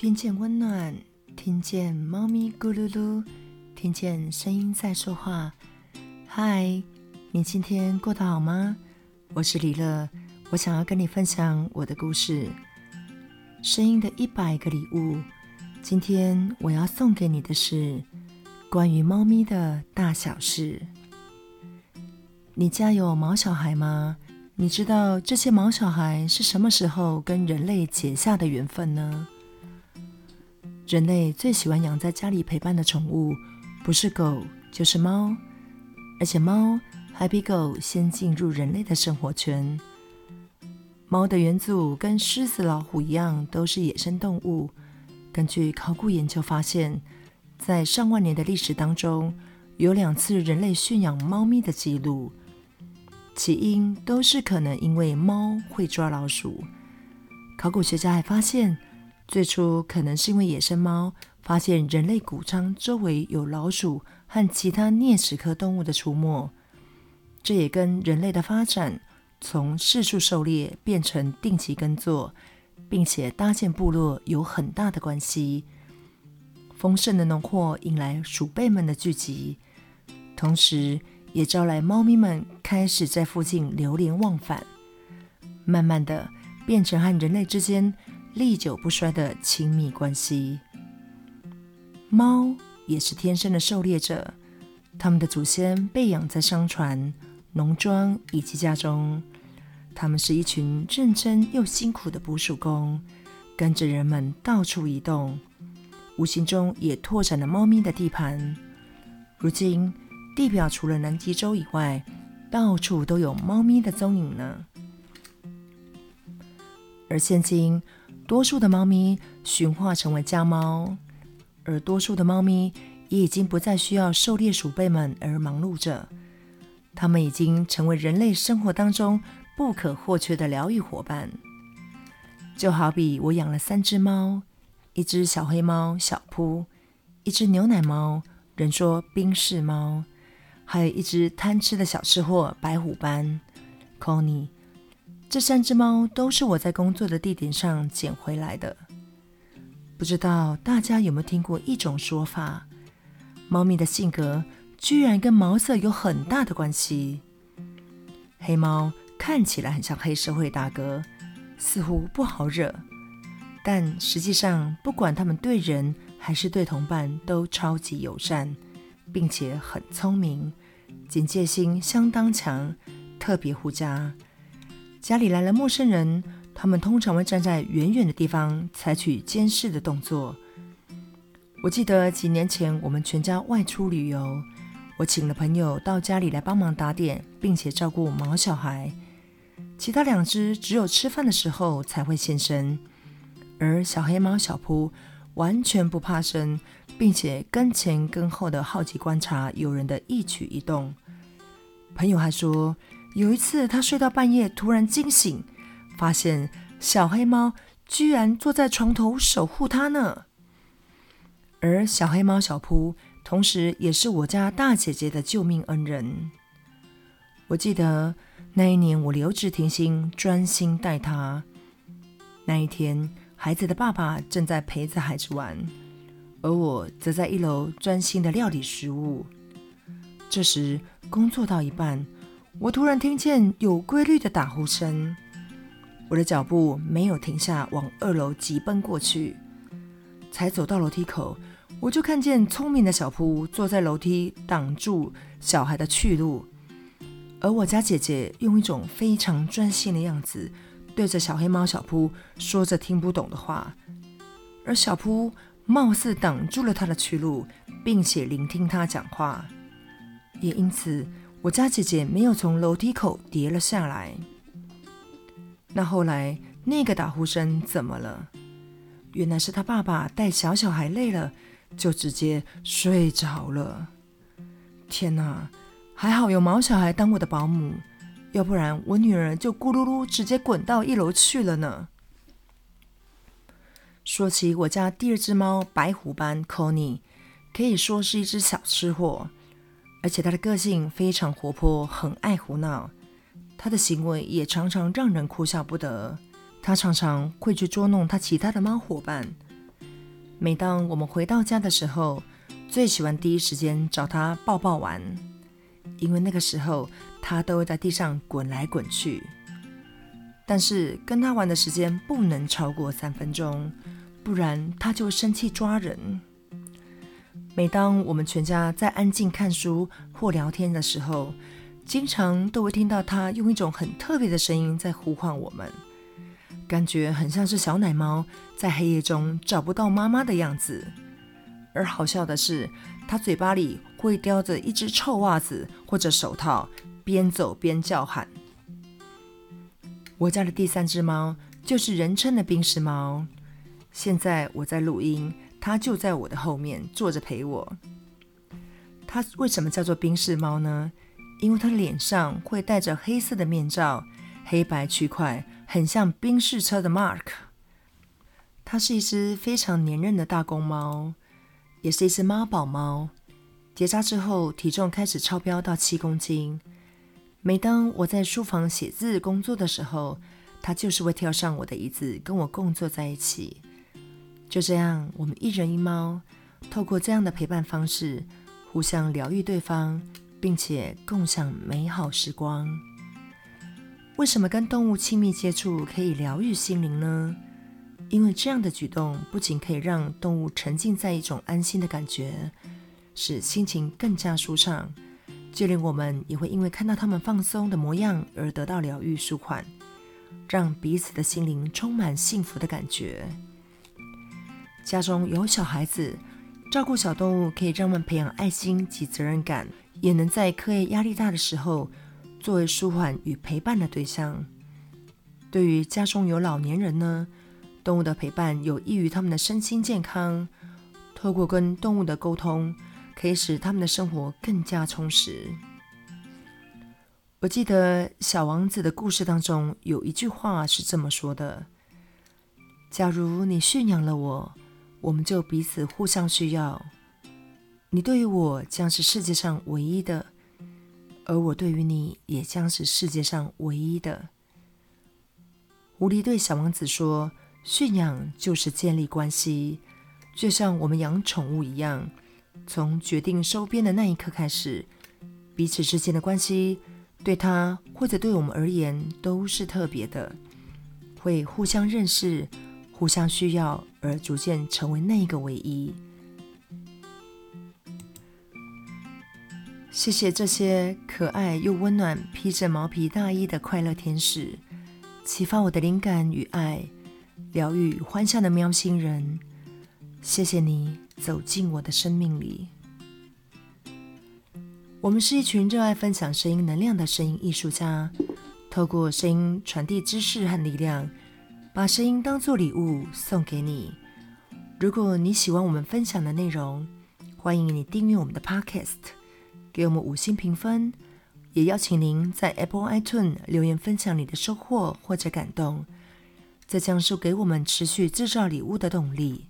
听见温暖，听见猫咪咕噜噜，听见声音在说话。嗨，你今天过得好吗？我是李乐，我想要跟你分享我的故事。声音的一百个礼物，今天我要送给你的是关于猫咪的大小事。你家有毛小孩吗？你知道这些毛小孩是什么时候跟人类结下的缘分呢？人类最喜欢养在家里陪伴的宠物，不是狗就是猫，而且猫还比狗先进入人类的生活圈。猫的远祖跟狮子、老虎一样，都是野生动物。根据考古研究发现，在上万年的历史当中，有两次人类驯养猫咪的记录，起因都是可能因为猫会抓老鼠。考古学家还发现，最初可能是因为野生猫发现人类谷仓周围有老鼠和其他啮齿科动物的出没，这也跟人类的发展从四处狩猎变成定期耕作，并且搭建部落有很大的关系。丰盛的农货引来鼠辈们的聚集，同时也招来猫咪们开始在附近流连忘返，慢慢的变成和人类之间。历久不衰的亲密关系。猫也是天生的狩猎者，它们的祖先被养在商船、农庄以及家中。它们是一群认真又辛苦的捕鼠工，跟着人们到处移动，无形中也拓展了猫咪的地盘。如今，地表除了南极洲以外，到处都有猫咪的踪影呢。而现今，多数的猫咪驯化成为家猫，而多数的猫咪也已经不再需要狩猎鼠辈们而忙碌着，它们已经成为人类生活当中不可或缺的疗愈伙伴。就好比我养了三只猫，一只小黑猫小扑，一只牛奶猫，人说宾士猫，还有一只贪吃的小吃货白虎斑，Connie。这三只猫都是我在工作的地点上捡回来的。不知道大家有没有听过一种说法：猫咪的性格居然跟毛色有很大的关系。黑猫看起来很像黑社会大哥，似乎不好惹，但实际上不管它们对人还是对同伴都超级友善，并且很聪明，警戒心相当强，特别护家。家里来了陌生人，他们通常会站在远远的地方，采取监视的动作。我记得几年前我们全家外出旅游，我请了朋友到家里来帮忙打点，并且照顾毛小孩。其他两只只有吃饭的时候才会现身，而小黑猫小扑完全不怕生，并且跟前跟后的好奇观察友人的一举一动。朋友还说，有一次，他睡到半夜，突然惊醒，发现小黑猫居然坐在床头守护他呢。而小黑猫小扑，同时也是我家大姐姐的救命恩人。我记得那一年，我留职停薪，专心带他。那一天，孩子的爸爸正在陪着孩子玩，而我则在一楼专心的料理食物。这时，工作到一半。我突然听见有规律的打呼声，我的脚步没有停下，往二楼急奔过去。才走到楼梯口，我就看见聪明的小扑坐在楼梯挡住小孩的去路，而我家姐姐用一种非常专心的样子，对着小黑猫小扑说着听不懂的话，而小扑貌似挡住了他的去路，并且聆听他讲话，也因此。我家姐姐没有从楼梯口跌了下来。那后来那个打呼声怎么了？原来是他爸爸带小小孩累了，就直接睡着了。天哪，还好有毛小孩当我的保姆，要不然我女儿就咕噜噜直接滚到一楼去了呢。说起我家第二只猫白虎斑 Connie，可以说是一只小吃货。而且他的个性非常活泼，很爱胡闹。他的行为也常常让人哭笑不得。他常常会去捉弄他其他的猫伙伴，每当我们回到家的时候，最喜欢第一时间找他抱抱玩，因为那个时候他都会在地上滚来滚去。但是跟他玩的时间不能超过三分钟，不然他就生气抓人。每当我们全家在安静看书或聊天的时候，经常都会听到他用一种很特别的声音在呼唤我们。感觉很像是小奶猫在黑夜中找不到妈妈的样子，而好笑的是，它嘴巴里会叼着一只臭袜子或者手套，边走边叫喊。我家的第三只猫就是人称的冰室猫，现在我在录音，它就在我的后面坐着陪我。它为什么叫做冰室猫呢？因为它脸上会戴着黑色的面罩，黑白区块。很像宾士车的 Mark，它是一只非常粘人的大公猫，也是一只妈宝猫。结扎之后，体重开始超标到七公斤。每当我在书房写字工作的时候，它就是会跳上我的椅子跟我共坐在一起。就这样，我们一人一猫，透过这样的陪伴方式，互相疗愈对方，并且共享美好时光。为什么跟动物亲密接触可以疗愈心灵呢？因为这样的举动不仅可以让动物沉浸在一种安心的感觉，使心情更加舒畅，就连我们也会因为看到它们放松的模样而得到疗愈舒缓，让彼此的心灵充满幸福的感觉。家中有小孩子，照顾小动物可以让我们培养爱心及责任感，也能在课业压力大的时候，作为舒缓与陪伴的对象，对于家中有老年人呢，动物的陪伴有益于他们的身心健康。透过跟动物的沟通，可以使他们的生活更加充实。我记得《小王子》的故事当中有一句话是这么说的：“假如你驯养了我，我们就彼此互相需要。你对于我将是世界上唯一的。”而我对于你也将是世界上唯一的。狐狸对小王子说：“驯养就是建立关系，就像我们养宠物一样。从决定收编的那一刻开始，彼此之间的关系，对他或者对我们而言都是特别的，会互相认识、互相需要，而逐渐成为那个唯一。”谢谢这些可爱又温暖、披着毛皮大衣的快乐天使，启发我的灵感与爱，疗愈欢笑的喵星人。谢谢你走进我的生命里。我们是一群热爱分享声音能量的声音艺术家，透过声音传递知识和力量，把声音当做礼物送给你。如果你喜欢我们分享的内容，欢迎你订阅我们的 Podcast。给我们五星评分，也邀请您在 Apple iTunes 留言分享你的收获或者感动，这将是给我们持续制造礼物的动力。